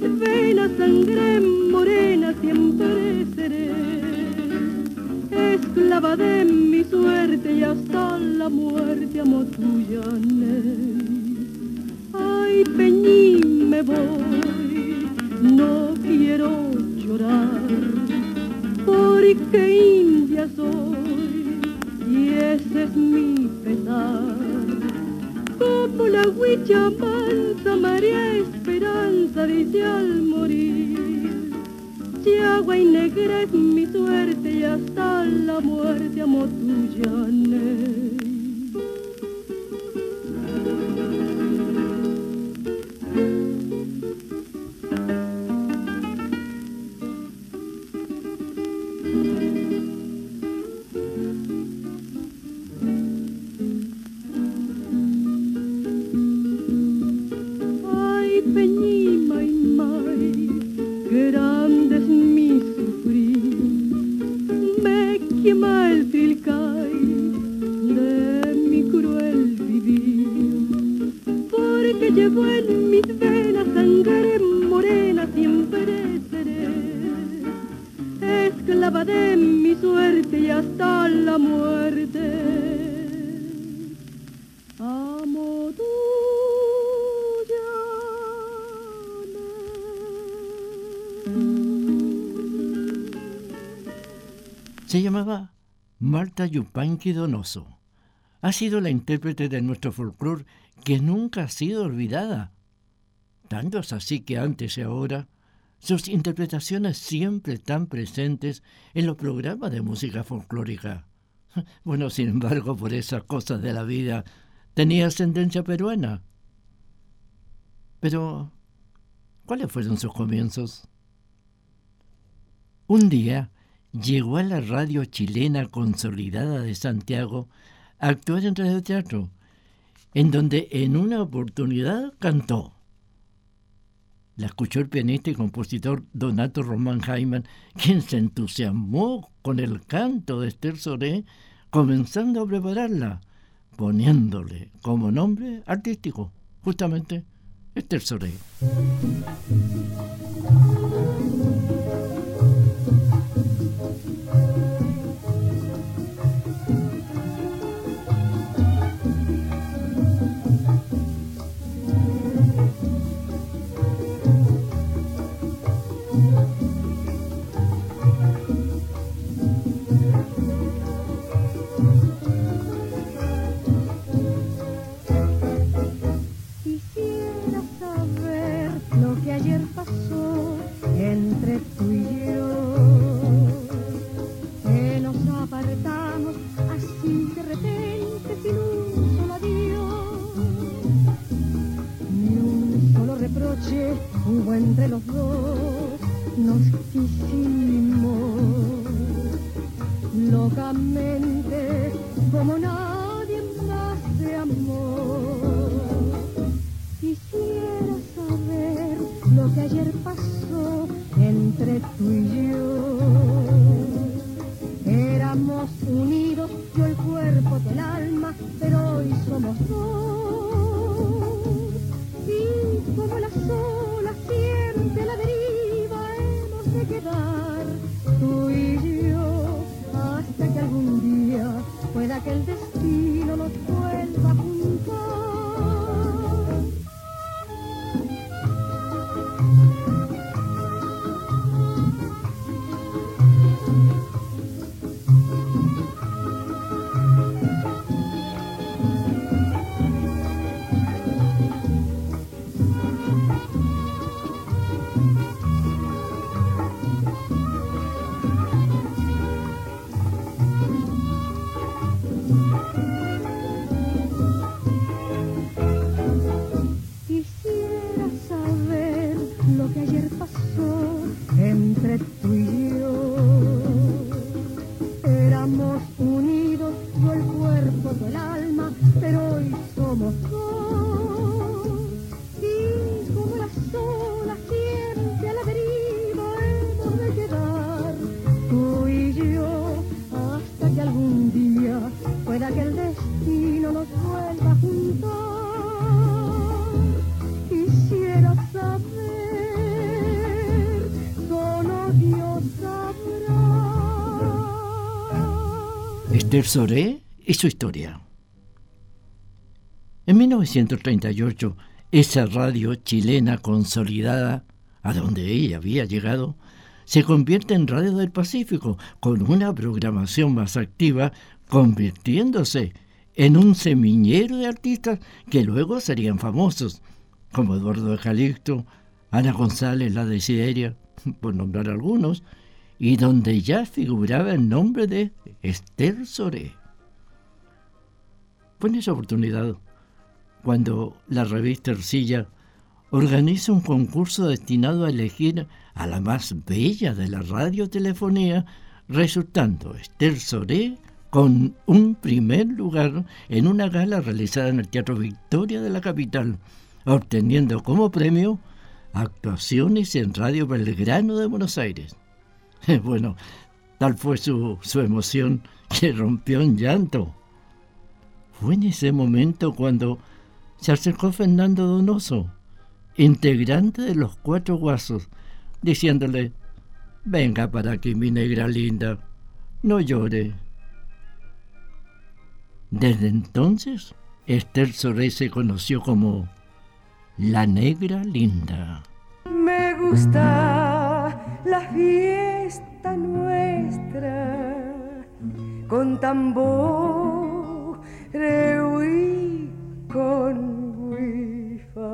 mis venas sangre morena siempre seré, esclava de mi suerte y hasta la muerte amo tuya, Ay, Peñín, me voy, no quiero llorar, porque india soy. Y ese es mi pesar. Como la huicha mansa María Soré. Se Marta Yupanqui Donoso. Ha sido la intérprete de nuestro folclore que nunca ha sido olvidada. Tanto es así que antes y ahora sus interpretaciones siempre están presentes en los programas de música folclórica. Bueno, sin embargo, por esas cosas de la vida, tenía ascendencia peruana. Pero, ¿cuáles fueron sus comienzos? Un día, llegó a la radio chilena consolidada de Santiago a actuar en teatro, en donde en una oportunidad cantó. La escuchó el pianista y compositor Donato Román Jaiman, quien se entusiasmó con el canto de Esther Soré, comenzando a prepararla, poniéndole como nombre artístico, justamente Esther Soré. Soré y su historia. En 1938, esa radio chilena consolidada, a donde ella había llegado, se convierte en Radio del Pacífico con una programación más activa, convirtiéndose en un semillero de artistas que luego serían famosos, como Eduardo de Calixto, Ana González, la Desideria, por nombrar algunos, y donde ya figuraba el nombre de Esther Soré. Fue en esa oportunidad cuando la revista Ercilla organiza un concurso destinado a elegir a la más bella de la radiotelefonía, resultando Esther Soré con un primer lugar en una gala realizada en el Teatro Victoria de la capital, obteniendo como premio actuaciones en Radio Belgrano de Buenos Aires. Bueno, tal fue su, su emoción que rompió en llanto. Fue en ese momento cuando se acercó Fernando Donoso, integrante de los Cuatro Guasos, diciéndole, venga para aquí mi negra linda, no llore. Desde entonces, Esther Soré se conoció como la negra linda. Me gusta la fiesta nuestra con tambor y con wifa,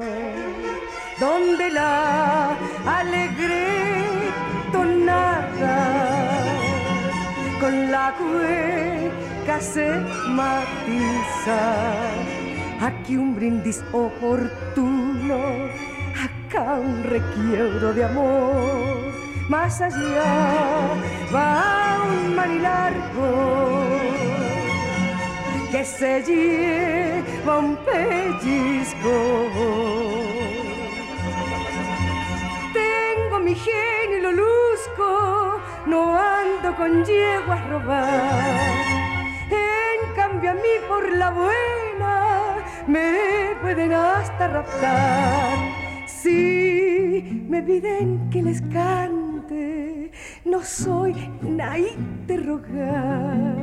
donde la alegre tonada con la cueca se matiza. Aquí un brindis oportuno, acá un requiebro de amor. Más allá va un mar largo que se lleva un pellizco. Tengo mi genio y lo luzco, no ando con yegua a robar. En cambio a mí por la buena me pueden hasta raptar. Si me piden que les cante, no soy naí de rogar.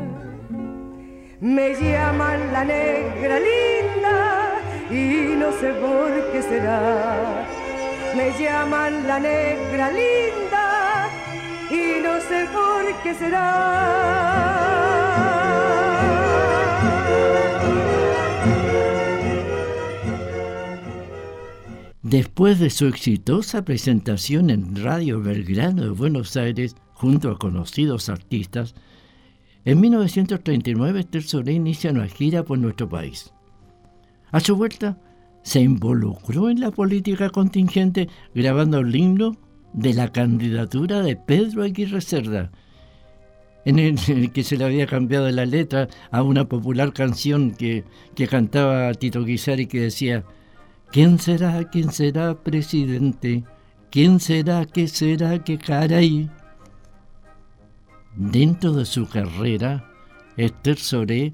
Me llaman la negra linda y no sé por qué será. Me llaman la negra linda y no sé por qué será. Después de su exitosa presentación en Radio Belgrano de Buenos Aires junto a conocidos artistas, en 1939 Esther inicia una gira por nuestro país. A su vuelta, se involucró en la política contingente grabando el himno de la candidatura de Pedro Aguirre Cerda, en el, que se le había cambiado la letra a una popular canción que, que cantaba Tito Guisari que decía ¿Quién será, quién será presidente? ¿Quién será, qué será, qué caray? Dentro de su carrera, Esther Soré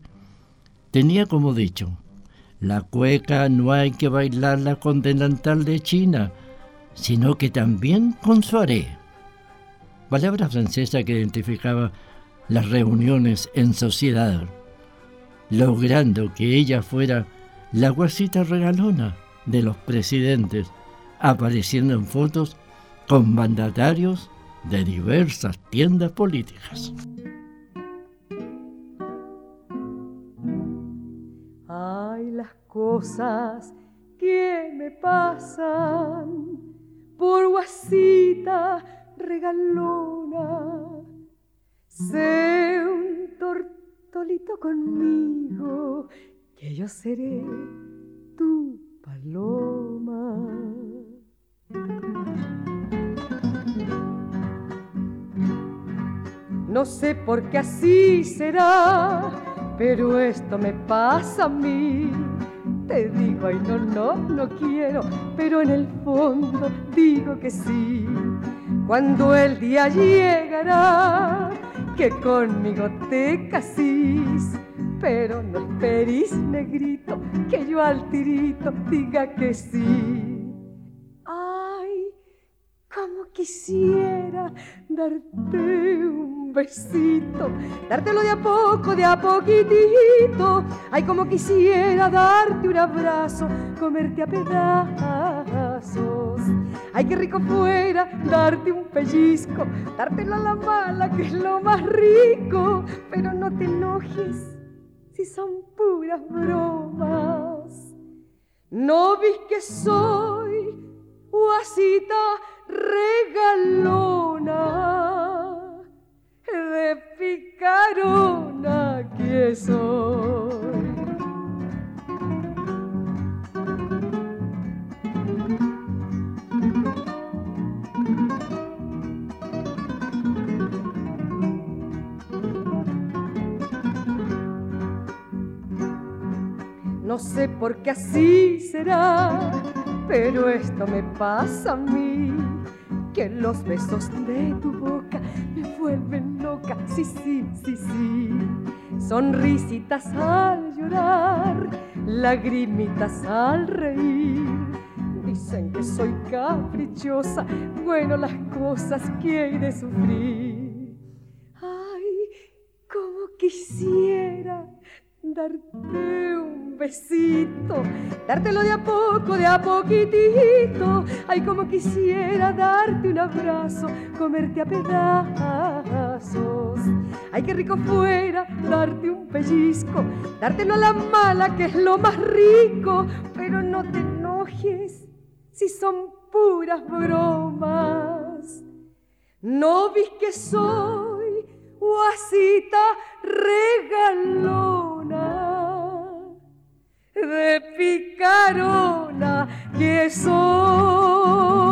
tenía como dicho, la cueca no hay que bailarla con delantal de China, sino que también con suaré. Palabra francesa que identificaba las reuniones en sociedad, logrando que ella fuera la guasita regalona de los presidentes, apareciendo en fotos con mandatarios de diversas tiendas políticas. Ay, las cosas que me pasan por guasita regalona. Sé un tortolito conmigo, que yo seré tu paloma. No sé por qué así será, pero esto me pasa a mí. Te digo, ay, no, no, no quiero, pero en el fondo digo que sí. Cuando el día llegará, que conmigo te casís pero no esperís, negrito, que yo al tirito diga que sí. Ay, como quisiera darte un besito, dártelo de a poco, de a poquitito. Ay, como quisiera darte un abrazo, comerte a pedazos. Ay, qué rico fuera darte un pellizco, dártelo a la mala, que es lo más rico, pero no te enojes si son puras bromas. No vis que soy guasita regalona, No sé por qué así será, pero esto me pasa a mí. Que los besos de tu boca me vuelven loca, sí, sí, sí, sí. Sonrisitas al llorar, lagrimitas al reír. Dicen que soy caprichosa, bueno las cosas de sufrir. Ay, como quisiera darte besito, dártelo de a poco, de a poquitito. Ay, como quisiera darte un abrazo, comerte a pedazos. Ay, qué rico fuera darte un pellizco, dártelo a la mala, que es lo más rico. Pero no te enojes si son puras bromas. No vis que soy guasita regaló de picarona que soy.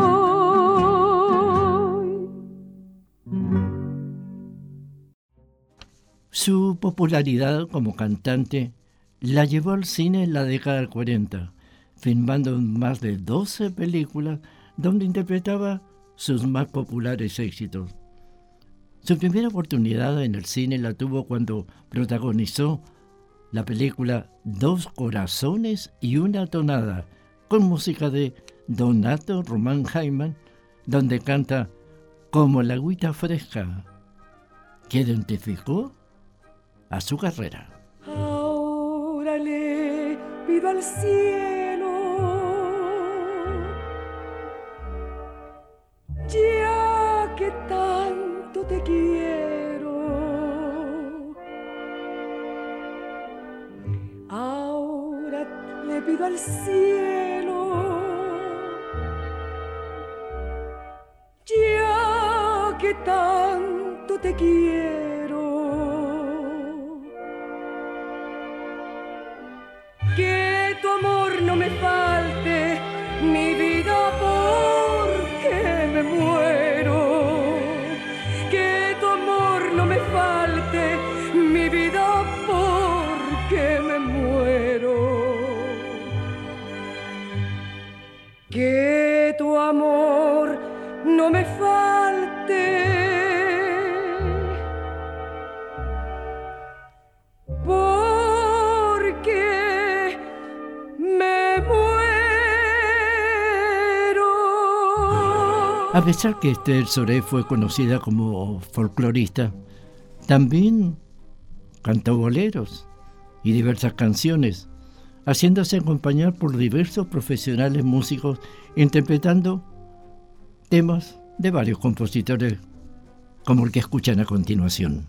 Su popularidad como cantante la llevó al cine en la década del 40, filmando más de 12 películas donde interpretaba sus más populares éxitos. Su primera oportunidad en el cine la tuvo cuando protagonizó la película Dos Corazones y una Tonada, con música de Donato Román Jaiman, donde canta Como la agüita fresca, que identificó a su carrera. Ahora le pido cielo, rápido al cielo. Ya que tanto te quiero. Amor no me falte. Porque me muero. A pesar que Esther Soré fue conocida como folclorista, también cantó boleros y diversas canciones, haciéndose acompañar por diversos profesionales músicos interpretando temas de varios compositores, como el que escuchan a continuación.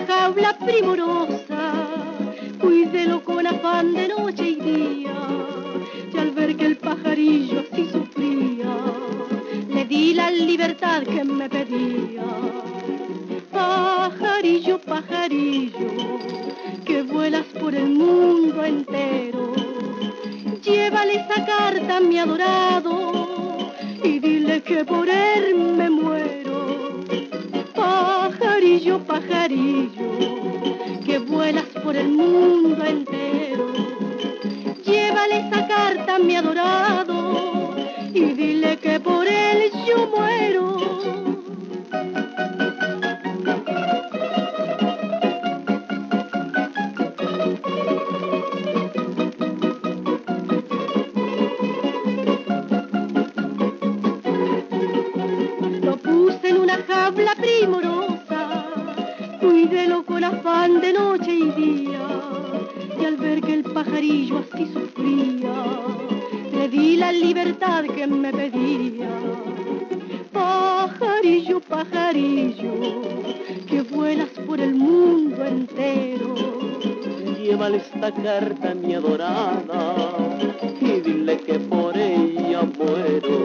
America cuídelo con afán de noche y día. Y al ver que el pajarillo así sufría, le di la libertad que me pedía. Pajarillo, pajarillo, que vuelas por el mundo entero. Llévale esta carta a mi adorada y dile que por ella muero.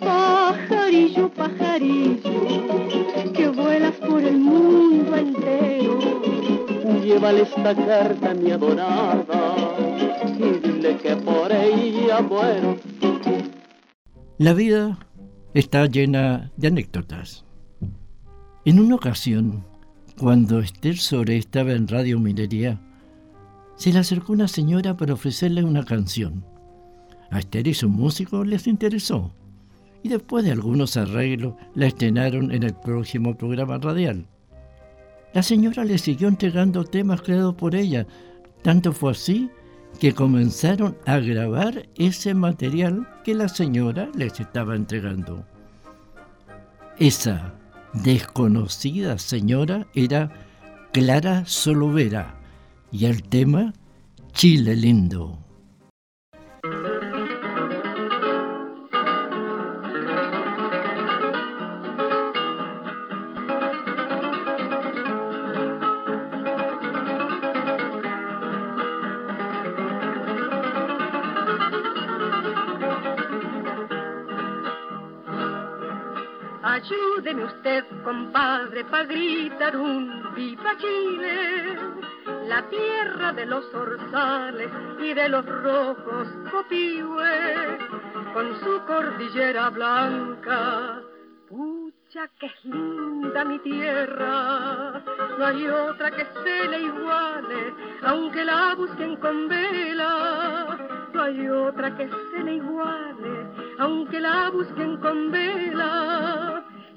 Pajarillo, pajarillo, Esta carta mi adorada y dile que por ella muero. La vida está llena de anécdotas. En una ocasión, cuando Esther Sore estaba en Radio Minería, se le acercó una señora para ofrecerle una canción. A Esther y su músico les interesó, y después de algunos arreglos la estrenaron en el próximo programa radial. La señora le siguió entregando temas creados por ella, tanto fue así que comenzaron a grabar ese material que la señora les estaba entregando. Esa desconocida señora era Clara Solovera y el tema Chile lindo. Usted, compadre, para gritar un viva la tierra de los orzales y de los rojos copihue, con su cordillera blanca. Pucha, que es linda mi tierra, no hay otra que se le iguale, aunque la busquen con vela. No hay otra que se le iguale, aunque la busquen con vela.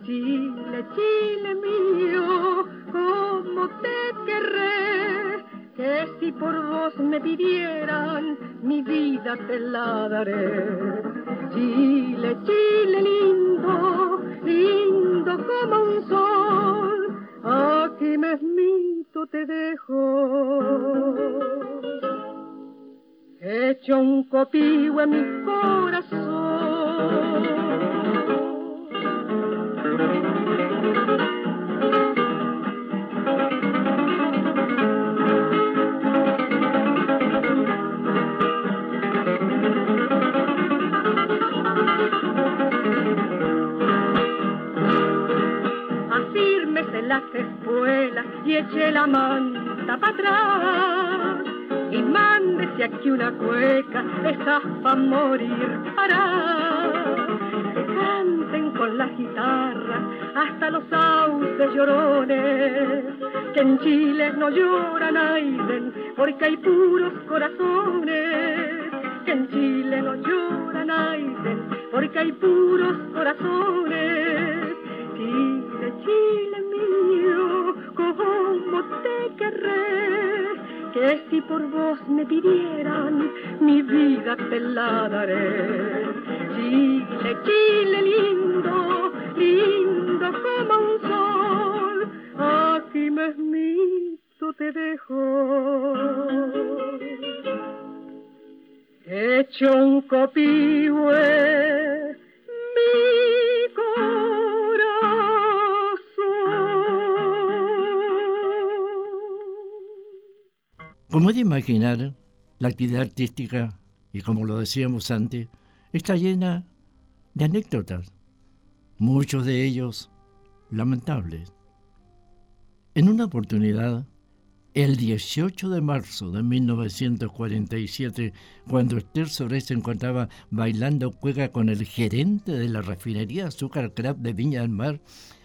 Chile, Chile mío, cómo te querré, que si por vos me pidieran, mi vida te la daré. Chile, Chile lindo, lindo como un sol, aquí mesmito te dejo. Hecho un copío en mi corazón. Y eche la manta para atrás y mándese aquí una cueca, esa pa' morir para. Canten con la guitarra hasta los sauces llorones, que en Chile no lloran Aiden, porque hay puros corazones, que en Chile no lloran Aiden, porque hay puros corazones. Chile, Chile mío, cómo te querré, que si por vos me pidieran, mi vida te la daré. Chile, Chile lindo, lindo como un sol, aquí mesmito te dejo. Hecho un copihue, Como de imaginar, la actividad artística, y como lo decíamos antes, está llena de anécdotas, muchos de ellos lamentables. En una oportunidad, el 18 de marzo de 1947, cuando Esther Soré se encontraba bailando cueca con el gerente de la refinería Azúcar Craft de Viña del Mar,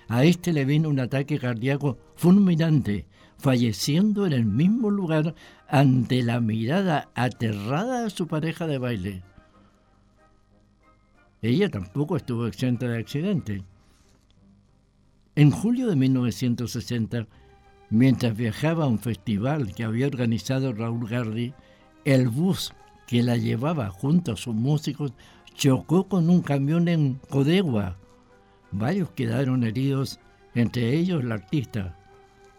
a este le vino un ataque cardíaco fulminante, falleciendo en el mismo lugar ante la mirada aterrada de su pareja de baile. Ella tampoco estuvo exenta de accidente. En julio de 1960, mientras viajaba a un festival que había organizado Raúl Gardi, el bus que la llevaba junto a sus músicos chocó con un camión en Codegua. Varios quedaron heridos, entre ellos la artista.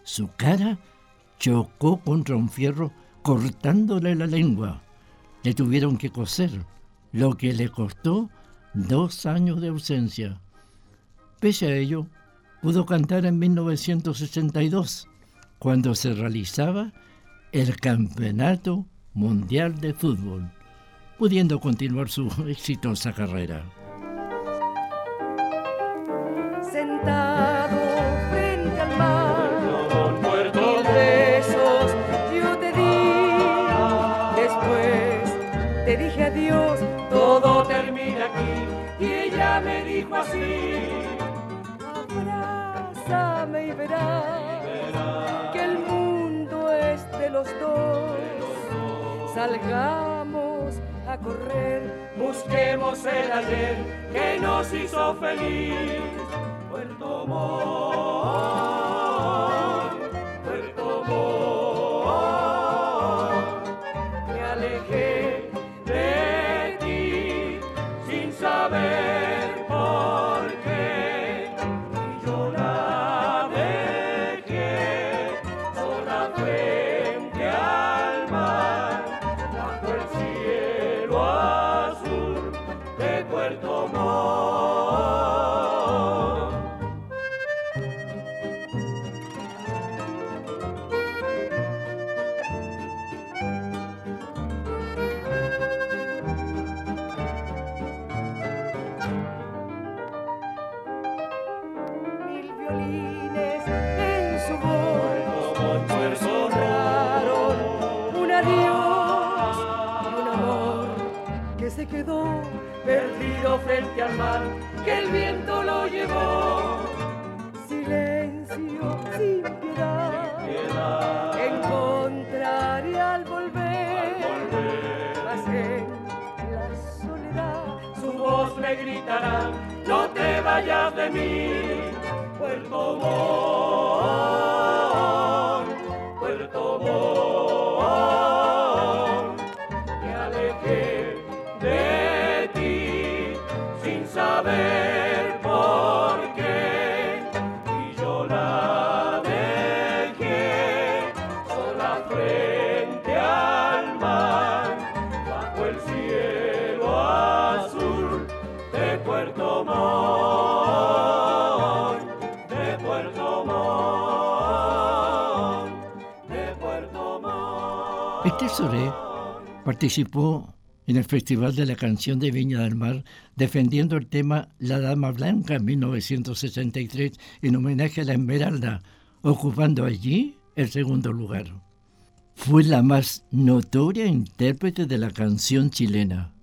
Su cara chocó contra un fierro cortándole la lengua. Le tuvieron que coser, lo que le costó dos años de ausencia. Pese a ello, pudo cantar en 1962, cuando se realizaba el Campeonato Mundial de Fútbol, pudiendo continuar su exitosa carrera. Así: Abrázame y verás que el mundo es de los dos. Salgamos a correr, busquemos el ayer que nos hizo feliz. Puerto Montt, quedó perdido frente al mar, que el viento lo llevó. Silencio sin piedad, encontraré al volver, mas en la soledad. Su voz me gritará, no te vayas de mí, Puerto Montt, Este Soré participó en el Festival de la Canción de Viña del Mar defendiendo el tema La Dama Blanca en 1963 en homenaje a la Esmeralda, ocupando allí el segundo lugar. Fue la más notoria intérprete de la canción chilena.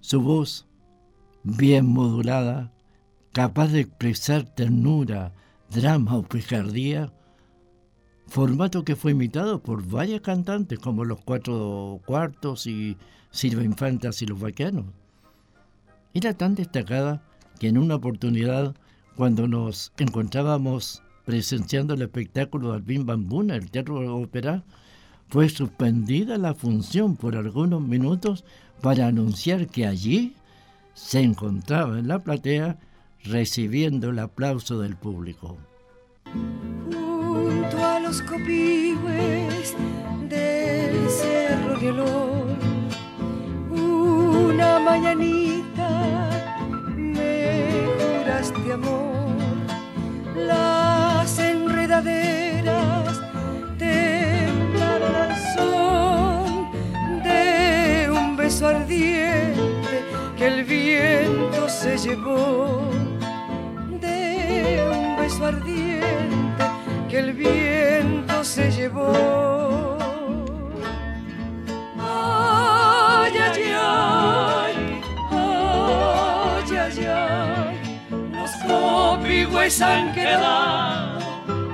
Su voz, bien modulada, capaz de expresar ternura, drama o picardía, formato que fue imitado por varias cantantes como los Cuatro Cuartos y Silva Infantas y los Vaqueanos. Era tan destacada que en una oportunidad, cuando nos encontrábamos presenciando el espectáculo de Alvin Bambuna, el Teatro Ópera, fue suspendida la función por algunos minutos para anunciar que allí se encontraba en la platea recibiendo el aplauso del público. Los copihue del cerro de olor. Una mañanita me juraste amor, las enredaderas temblaron al son de un beso ardiente que el viento se llevó de un beso ardiente que el viento se llevó. Ay, ay, ay, ay, ay, ay, los copigües han quedado,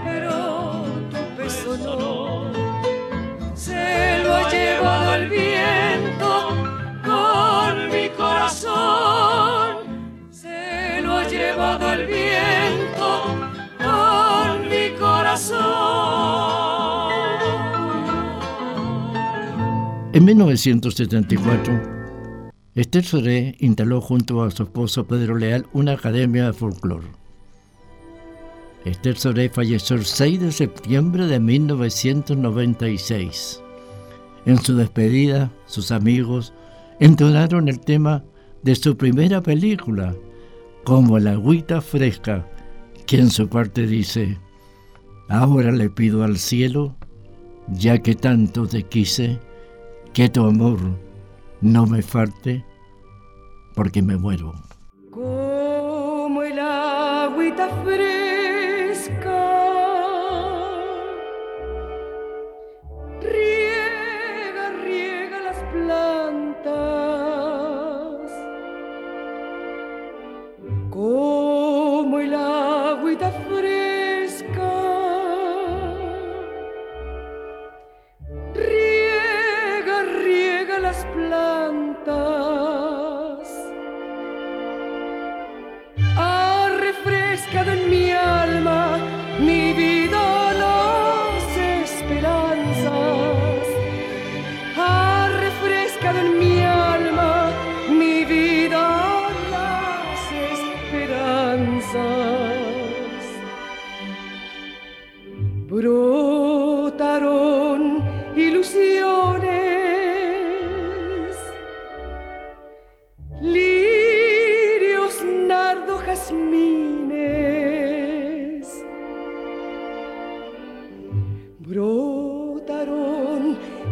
pero tu beso no. Se lo ha llevado el viento con mi corazón. Se lo ha llevado el viento 1974, Esther Soré instaló junto a su esposo Pedro Leal una academia de folclore. Esther Soré falleció el 6 de septiembre de 1996. En su despedida, sus amigos entonaron el tema de su primera película, como la agüita fresca, que en su parte dice, ahora le pido al cielo, ya que tanto te quise, que tu amor no me falte, porque me muero. como el agüita fresca.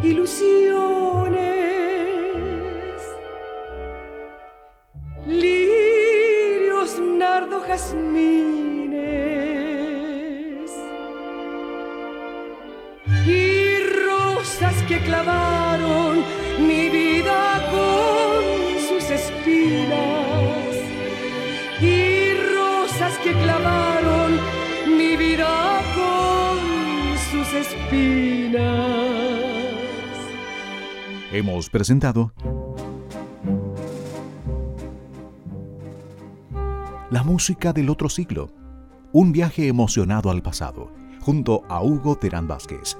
ilusiones. Lirios, nardo, jazmines y rosas que clavaron mi vida con sus espinas y rosas que clavaron mi vida con sus espinas. Hemos presentado La música del otro siglo. Un viaje emocionado al pasado, junto a Hugo Terán Vázquez